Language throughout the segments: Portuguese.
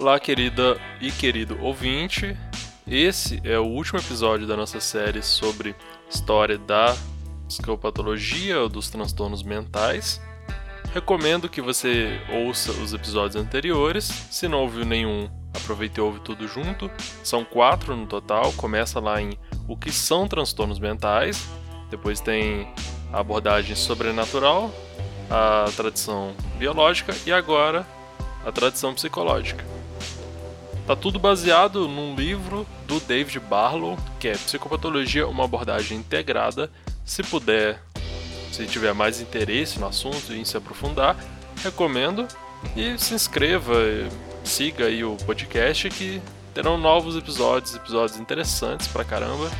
Olá, querida e querido ouvinte. Esse é o último episódio da nossa série sobre história da psicopatologia ou dos transtornos mentais. Recomendo que você ouça os episódios anteriores. Se não ouviu nenhum, aproveite e ouve tudo junto. São quatro no total. Começa lá em O que são transtornos mentais. Depois tem a abordagem sobrenatural, a tradição biológica e agora a tradição psicológica. Tá tudo baseado num livro do David Barlow, que é Psicopatologia, uma abordagem integrada. Se puder, se tiver mais interesse no assunto e em se aprofundar, recomendo. E se inscreva, siga aí o podcast que terão novos episódios, episódios interessantes pra caramba,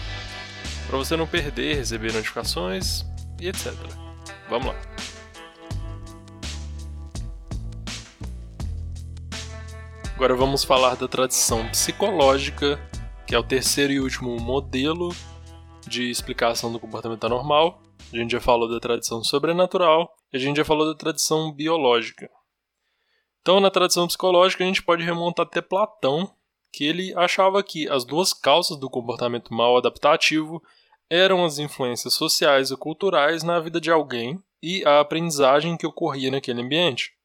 para você não perder, receber notificações e etc. Vamos lá. Agora vamos falar da tradição psicológica, que é o terceiro e último modelo de explicação do comportamento anormal. A gente já falou da tradição sobrenatural e a gente já falou da tradição biológica. Então, na tradição psicológica, a gente pode remontar até Platão, que ele achava que as duas causas do comportamento mal adaptativo eram as influências sociais e culturais na vida de alguém e a aprendizagem que ocorria naquele ambiente.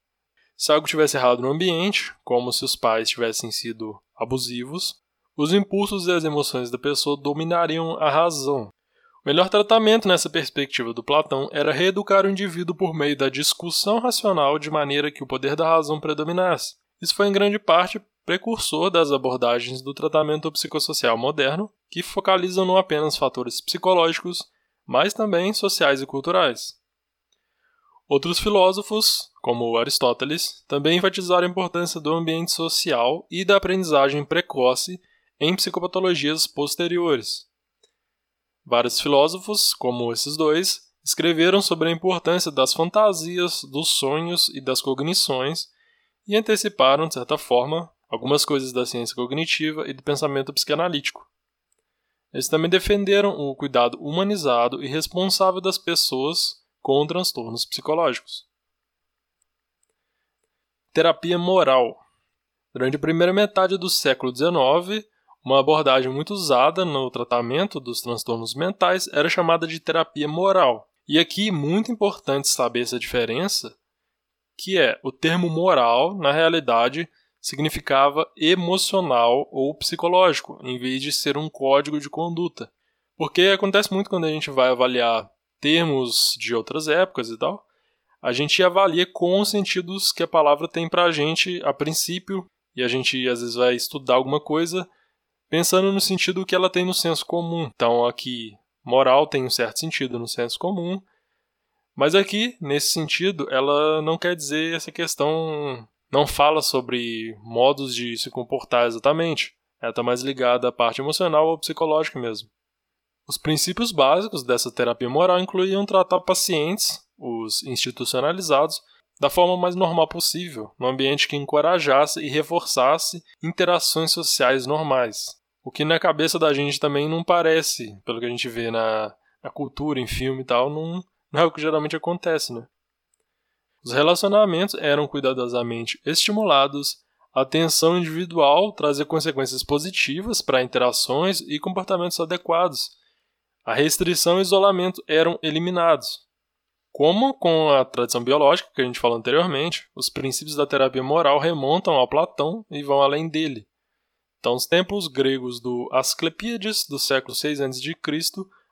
Se algo tivesse errado no ambiente, como se os pais tivessem sido abusivos, os impulsos e as emoções da pessoa dominariam a razão. O melhor tratamento nessa perspectiva do Platão era reeducar o indivíduo por meio da discussão racional de maneira que o poder da razão predominasse. Isso foi em grande parte precursor das abordagens do tratamento psicossocial moderno, que focalizam não apenas fatores psicológicos, mas também sociais e culturais. Outros filósofos, como Aristóteles, também enfatizaram a importância do ambiente social e da aprendizagem precoce em psicopatologias posteriores. Vários filósofos, como esses dois, escreveram sobre a importância das fantasias, dos sonhos e das cognições e anteciparam, de certa forma, algumas coisas da ciência cognitiva e do pensamento psicanalítico. Eles também defenderam o cuidado humanizado e responsável das pessoas com transtornos psicológicos. Terapia moral. Durante a primeira metade do século XIX, uma abordagem muito usada no tratamento dos transtornos mentais era chamada de terapia moral. E aqui, muito importante saber essa diferença, que é o termo moral, na realidade, significava emocional ou psicológico, em vez de ser um código de conduta. Porque acontece muito quando a gente vai avaliar termos de outras épocas e tal, a gente avalia com os sentidos que a palavra tem para a gente a princípio, e a gente às vezes vai estudar alguma coisa pensando no sentido que ela tem no senso comum. Então aqui, moral tem um certo sentido no senso comum, mas aqui, nesse sentido, ela não quer dizer essa questão, não fala sobre modos de se comportar exatamente. Ela está mais ligada à parte emocional ou psicológica mesmo. Os princípios básicos dessa terapia moral incluíam tratar pacientes, os institucionalizados, da forma mais normal possível, num ambiente que encorajasse e reforçasse interações sociais normais. O que na cabeça da gente também não parece, pelo que a gente vê na, na cultura, em filme e tal, não, não é o que geralmente acontece, né? Os relacionamentos eram cuidadosamente estimulados, a atenção individual trazia consequências positivas para interações e comportamentos adequados, a restrição e isolamento eram eliminados. Como com a tradição biológica que a gente falou anteriormente, os princípios da terapia moral remontam ao Platão e vão além dele. Então, os templos gregos do Asclepíades, do século 6 a.C.,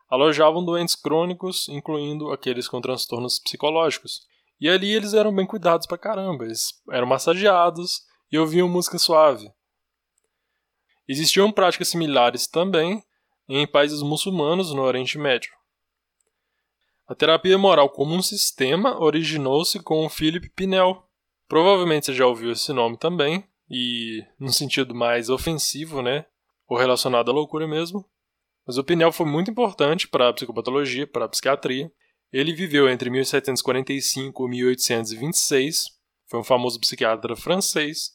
alojavam doentes crônicos, incluindo aqueles com transtornos psicológicos. E ali eles eram bem cuidados pra caramba, eles eram massageados e ouviam música suave. Existiam práticas similares também em países muçulmanos no Oriente Médio. A terapia moral como um sistema originou-se com o Philip Pinel. Provavelmente você já ouviu esse nome também, e no sentido mais ofensivo, né? Ou relacionado à loucura mesmo. Mas o Pinel foi muito importante para a psicopatologia, para a psiquiatria. Ele viveu entre 1745 e 1826, foi um famoso psiquiatra francês.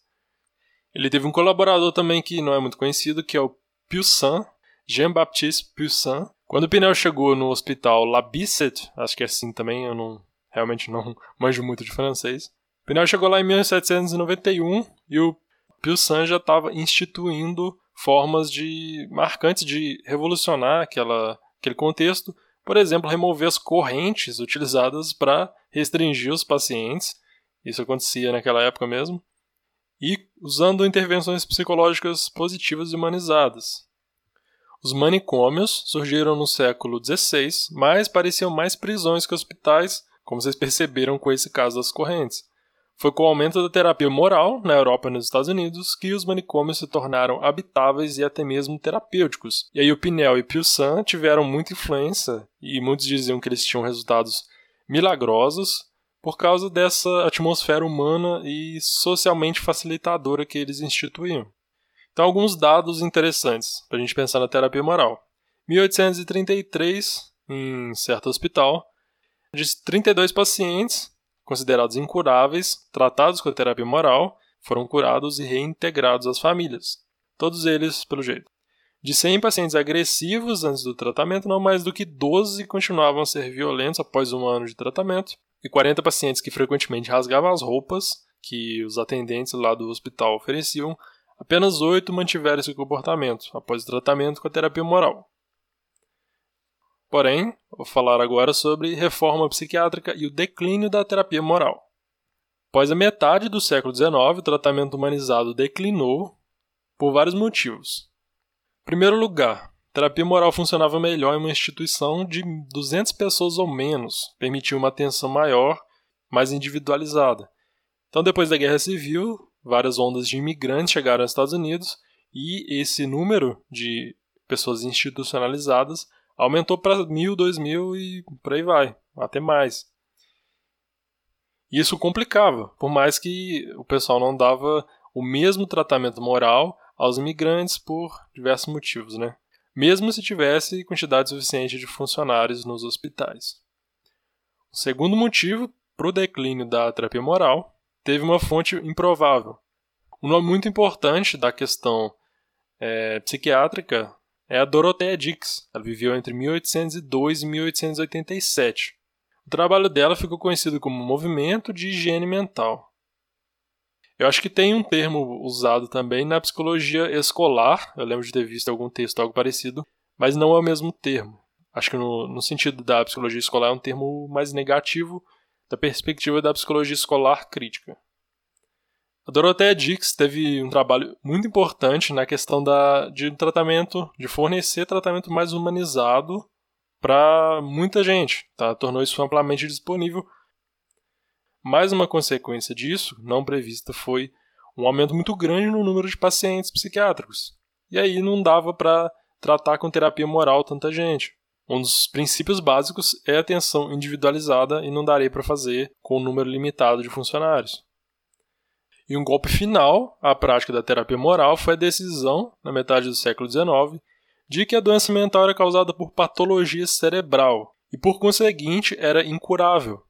Ele teve um colaborador também que não é muito conhecido, que é o Poussin, Jean-Baptiste Poussin. Quando Pinel chegou no hospital La Bicêtre, acho que é assim também, eu não realmente não manjo muito de francês. Pinel chegou lá em 1791 e o Pio San já estava instituindo formas de marcantes de revolucionar aquela, aquele contexto, por exemplo, remover as correntes utilizadas para restringir os pacientes, isso acontecia naquela época mesmo, e usando intervenções psicológicas positivas e humanizadas. Os manicômios surgiram no século XVI, mas pareciam mais prisões que hospitais, como vocês perceberam com esse caso das correntes. Foi com o aumento da terapia moral na Europa e nos Estados Unidos que os manicômios se tornaram habitáveis e até mesmo terapêuticos. E aí o Pinel e Pio San tiveram muita influência e muitos diziam que eles tinham resultados milagrosos por causa dessa atmosfera humana e socialmente facilitadora que eles instituíam. Então, alguns dados interessantes para a gente pensar na terapia moral. 1833, em certo hospital, de 32 pacientes considerados incuráveis, tratados com a terapia moral, foram curados e reintegrados às famílias. Todos eles, pelo jeito. De 100 pacientes agressivos antes do tratamento, não mais do que 12 continuavam a ser violentos após um ano de tratamento, e 40 pacientes que frequentemente rasgavam as roupas que os atendentes lá do hospital ofereciam Apenas oito mantiveram esse comportamento após o tratamento com a terapia moral. Porém, vou falar agora sobre reforma psiquiátrica e o declínio da terapia moral. Após a metade do século XIX, o tratamento humanizado declinou por vários motivos. Em primeiro lugar, a terapia moral funcionava melhor em uma instituição de 200 pessoas ou menos, permitia uma atenção maior, mais individualizada. Então, depois da Guerra Civil, várias ondas de imigrantes chegaram aos Estados Unidos e esse número de pessoas institucionalizadas aumentou para mil, dois mil e por aí vai, até mais. Isso complicava, por mais que o pessoal não dava o mesmo tratamento moral aos imigrantes por diversos motivos, né? Mesmo se tivesse quantidade suficiente de funcionários nos hospitais. O segundo motivo para o declínio da terapia moral teve uma fonte improvável. Um nome muito importante da questão é, psiquiátrica é a Dorothea Dix. Ela viveu entre 1802 e 1887. O trabalho dela ficou conhecido como Movimento de Higiene Mental. Eu acho que tem um termo usado também na psicologia escolar, eu lembro de ter visto algum texto algo parecido, mas não é o mesmo termo. Acho que no, no sentido da psicologia escolar é um termo mais negativo, da perspectiva da psicologia escolar crítica. A Dorothea Dix teve um trabalho muito importante na questão da, de tratamento, de fornecer tratamento mais humanizado para muita gente, tá? tornou isso amplamente disponível. Mais uma consequência disso, não prevista, foi um aumento muito grande no número de pacientes psiquiátricos. E aí não dava para tratar com terapia moral tanta gente. Um dos princípios básicos é a atenção individualizada e não daria para fazer com um número limitado de funcionários. E um golpe final à prática da terapia moral foi a decisão, na metade do século XIX, de que a doença mental era causada por patologia cerebral e, por conseguinte, era incurável.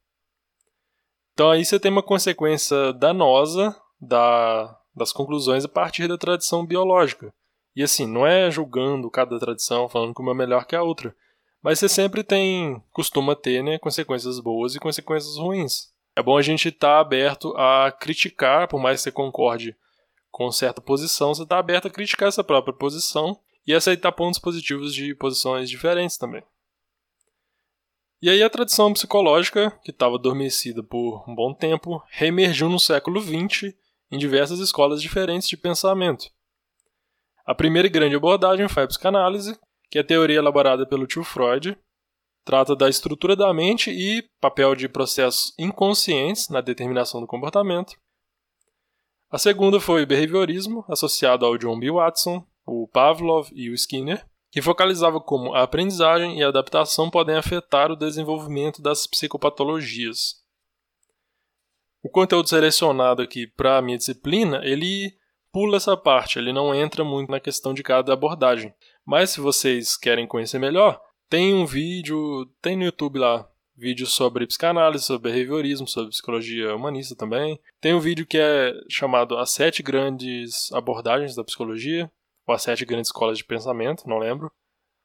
Então aí você tem uma consequência danosa da, das conclusões a partir da tradição biológica. E assim, não é julgando cada tradição, falando que uma é melhor que a outra, mas você sempre tem, costuma ter, né, consequências boas e consequências ruins. É bom a gente estar tá aberto a criticar, por mais que você concorde com certa posição, você está aberto a criticar essa própria posição e aceitar pontos positivos de posições diferentes também. E aí a tradição psicológica, que estava adormecida por um bom tempo, reemergiu no século XX em diversas escolas diferentes de pensamento. A primeira grande abordagem foi a psicanálise, que é a teoria elaborada pelo tio Freud. Trata da estrutura da mente e papel de processos inconscientes na determinação do comportamento. A segunda foi o behaviorismo, associado ao John B. Watson, o Pavlov e o Skinner, que focalizava como a aprendizagem e a adaptação podem afetar o desenvolvimento das psicopatologias. O conteúdo selecionado aqui para a minha disciplina, ele pula essa parte, ele não entra muito na questão de cada abordagem. Mas se vocês querem conhecer melhor, tem um vídeo, tem no YouTube lá, vídeos sobre psicanálise, sobre behaviorismo, sobre psicologia humanista também. Tem um vídeo que é chamado As Sete Grandes Abordagens da Psicologia, ou As Sete Grandes Escolas de Pensamento, não lembro.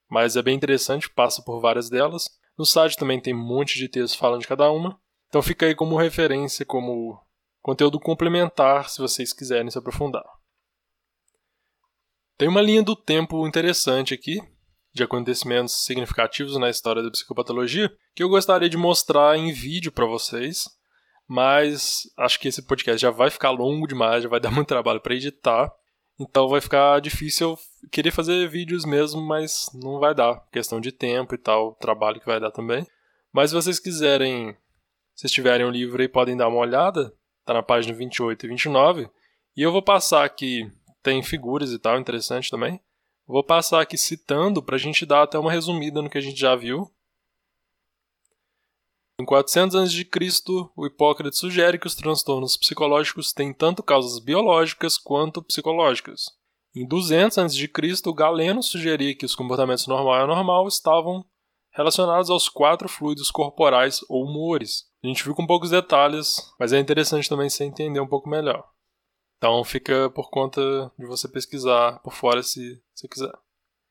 Mas é bem interessante, passa por várias delas. No site também tem um monte de textos falando de cada uma. Então fica aí como referência, como conteúdo complementar, se vocês quiserem se aprofundar. Tem uma linha do tempo interessante aqui, de acontecimentos significativos na história da psicopatologia, que eu gostaria de mostrar em vídeo para vocês, mas acho que esse podcast já vai ficar longo demais, já vai dar muito trabalho para editar. Então vai ficar difícil eu querer fazer vídeos mesmo, mas não vai dar. Questão de tempo e tal, trabalho que vai dar também. Mas se vocês quiserem, se tiverem o um livro aí, podem dar uma olhada. Tá na página 28 e 29. E eu vou passar aqui tem figuras e tal, interessante também. Vou passar aqui citando para a gente dar até uma resumida no que a gente já viu. Em 400 a.C., o Hipócrates sugere que os transtornos psicológicos têm tanto causas biológicas quanto psicológicas. Em 200 a.C., Galeno sugeria que os comportamentos normal e anormal estavam relacionados aos quatro fluidos corporais ou humores. A gente viu com poucos detalhes, mas é interessante também você entender um pouco melhor. Então fica por conta de você pesquisar por fora se você quiser.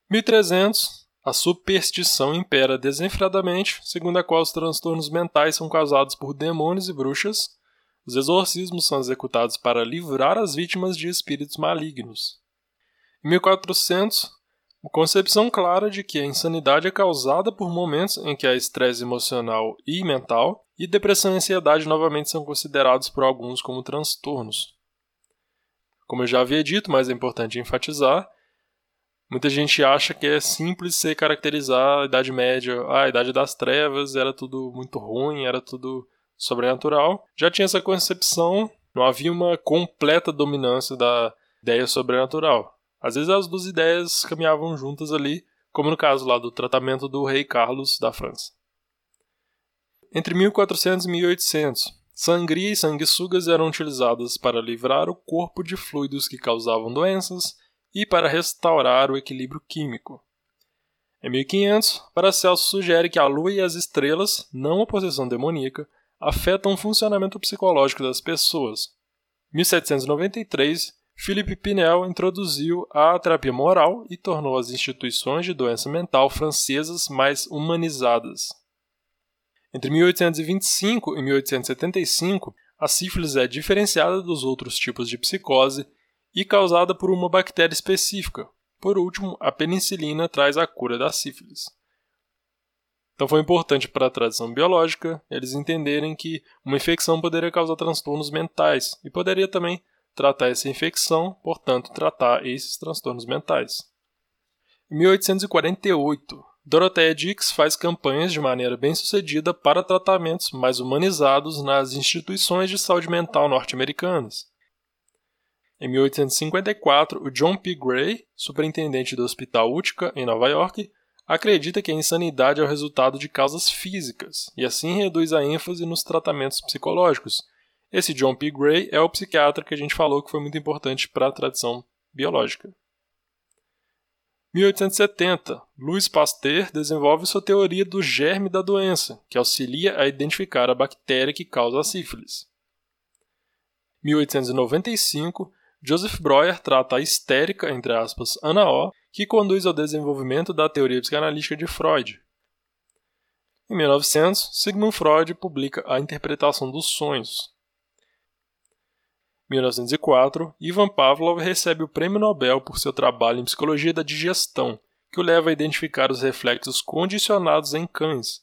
1300, a superstição impera desenfreadamente, segundo a qual os transtornos mentais são causados por demônios e bruxas. Os exorcismos são executados para livrar as vítimas de espíritos malignos. Em 1400, a concepção clara de que a insanidade é causada por momentos em que há estresse emocional e mental, e depressão e ansiedade novamente são considerados por alguns como transtornos. Como eu já havia dito, mas é importante enfatizar, muita gente acha que é simples você caracterizar a Idade Média, ah, a Idade das Trevas era tudo muito ruim, era tudo sobrenatural. Já tinha essa concepção, não havia uma completa dominância da ideia sobrenatural. Às vezes as duas ideias caminhavam juntas ali, como no caso lá do tratamento do rei Carlos da França. Entre 1400 e 1800, Sangria e sanguessugas eram utilizadas para livrar o corpo de fluidos que causavam doenças e para restaurar o equilíbrio químico. Em 1500, Paracelso sugere que a lua e as estrelas, não a possessão demoníaca, afetam o funcionamento psicológico das pessoas. Em 1793, Philippe Pinel introduziu a terapia moral e tornou as instituições de doença mental francesas mais humanizadas. Entre 1825 e 1875, a sífilis é diferenciada dos outros tipos de psicose e causada por uma bactéria específica. Por último, a penicilina traz a cura da sífilis. Então foi importante para a tradição biológica eles entenderem que uma infecção poderia causar transtornos mentais e poderia também tratar essa infecção, portanto, tratar esses transtornos mentais. Em 1848, Dorothea Dix faz campanhas de maneira bem-sucedida para tratamentos mais humanizados nas instituições de saúde mental norte-americanas. Em 1854, o John P. Gray, superintendente do Hospital Utica, em Nova York, acredita que a insanidade é o resultado de causas físicas e assim reduz a ênfase nos tratamentos psicológicos. Esse John P. Gray é o psiquiatra que a gente falou que foi muito importante para a tradição biológica. 1870, Louis Pasteur desenvolve sua teoria do germe da doença, que auxilia a identificar a bactéria que causa a sífilis. 1895, Joseph Breuer trata a histérica, entre aspas, Ana O, que conduz ao desenvolvimento da teoria psicanalítica de Freud. Em 1900, Sigmund Freud publica A Interpretação dos Sonhos, 1904, Ivan Pavlov recebe o Prêmio Nobel por seu trabalho em psicologia da digestão, que o leva a identificar os reflexos condicionados em cães.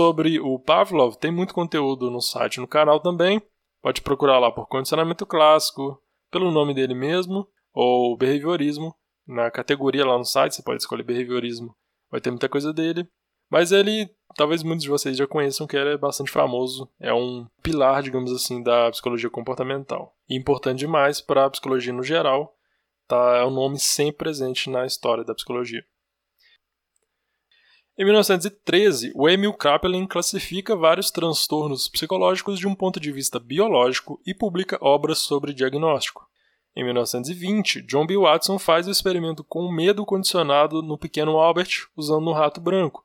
Sobre o Pavlov, tem muito conteúdo no site e no canal também. Pode procurar lá por condicionamento clássico, pelo nome dele mesmo, ou behaviorismo. Na categoria lá no site, você pode escolher behaviorismo, vai ter muita coisa dele. Mas ele, talvez muitos de vocês já conheçam que ele é bastante famoso, é um pilar, digamos assim, da psicologia comportamental. E importante demais para a psicologia no geral, tá, é um nome sempre presente na história da psicologia. Em 1913, o Emil Kraepelin classifica vários transtornos psicológicos de um ponto de vista biológico e publica obras sobre diagnóstico. Em 1920, John B. Watson faz o experimento com medo condicionado no pequeno Albert usando um rato branco.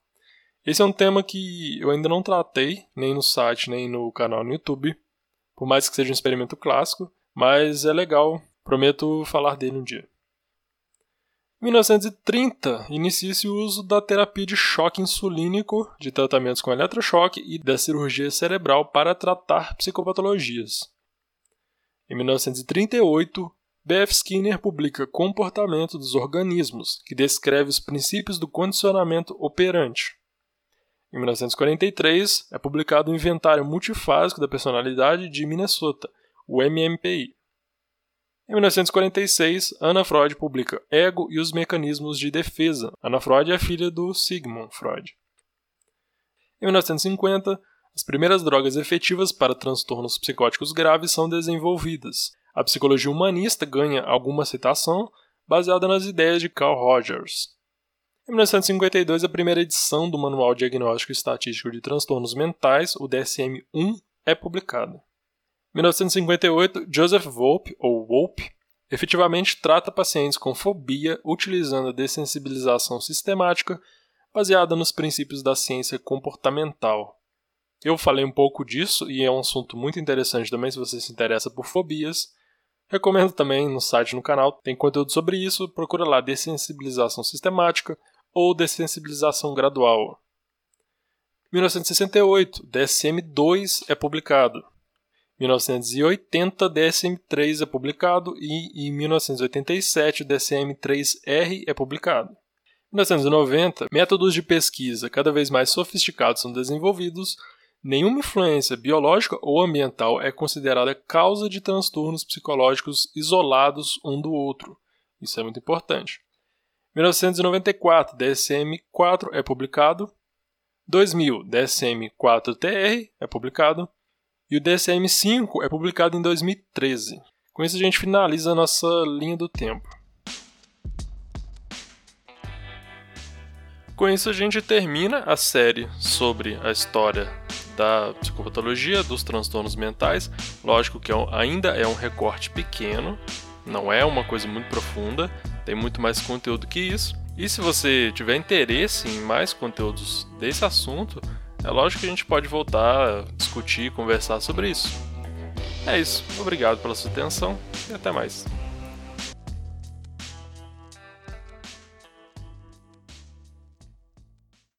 Esse é um tema que eu ainda não tratei, nem no site, nem no canal no YouTube, por mais que seja um experimento clássico, mas é legal, prometo falar dele um dia. Em 1930, inicia-se o uso da terapia de choque insulínico, de tratamentos com eletrochoque e da cirurgia cerebral para tratar psicopatologias. Em 1938, B.F. Skinner publica Comportamento dos Organismos, que descreve os princípios do condicionamento operante. Em 1943, é publicado o Inventário Multifásico da Personalidade de Minnesota, o MMPI. Em 1946, Anna Freud publica Ego e os Mecanismos de Defesa. Anna Freud é filha do Sigmund Freud. Em 1950, as primeiras drogas efetivas para transtornos psicóticos graves são desenvolvidas. A psicologia humanista ganha alguma aceitação baseada nas ideias de Carl Rogers. Em 1952, a primeira edição do Manual Diagnóstico Estatístico de Transtornos Mentais, o DSM-1, é publicada. Em 1958, Joseph Volpe, ou Wolpe, efetivamente trata pacientes com fobia utilizando a dessensibilização sistemática baseada nos princípios da ciência comportamental. Eu falei um pouco disso e é um assunto muito interessante também se você se interessa por fobias. Recomendo também no site no canal, tem conteúdo sobre isso, procura lá dessensibilização sistemática ou dessensibilização gradual. 1968, DSM-2 é publicado. 1980, DSM-3 é publicado e em 1987, DSM-3R é publicado. Em 1990, métodos de pesquisa cada vez mais sofisticados são desenvolvidos Nenhuma influência biológica ou ambiental é considerada causa de transtornos psicológicos isolados um do outro. Isso é muito importante. 1994, DSM-4 é publicado. 2000, DSM-4-TR é publicado. E o DSM-5 é publicado em 2013. Com isso, a gente finaliza a nossa linha do tempo. Com isso, a gente termina a série sobre a história da psicopatologia, dos transtornos mentais. Lógico que é ainda é um recorte pequeno, não é uma coisa muito profunda, tem muito mais conteúdo que isso. E se você tiver interesse em mais conteúdos desse assunto, é lógico que a gente pode voltar discutir e conversar sobre isso. É isso. Obrigado pela sua atenção e até mais.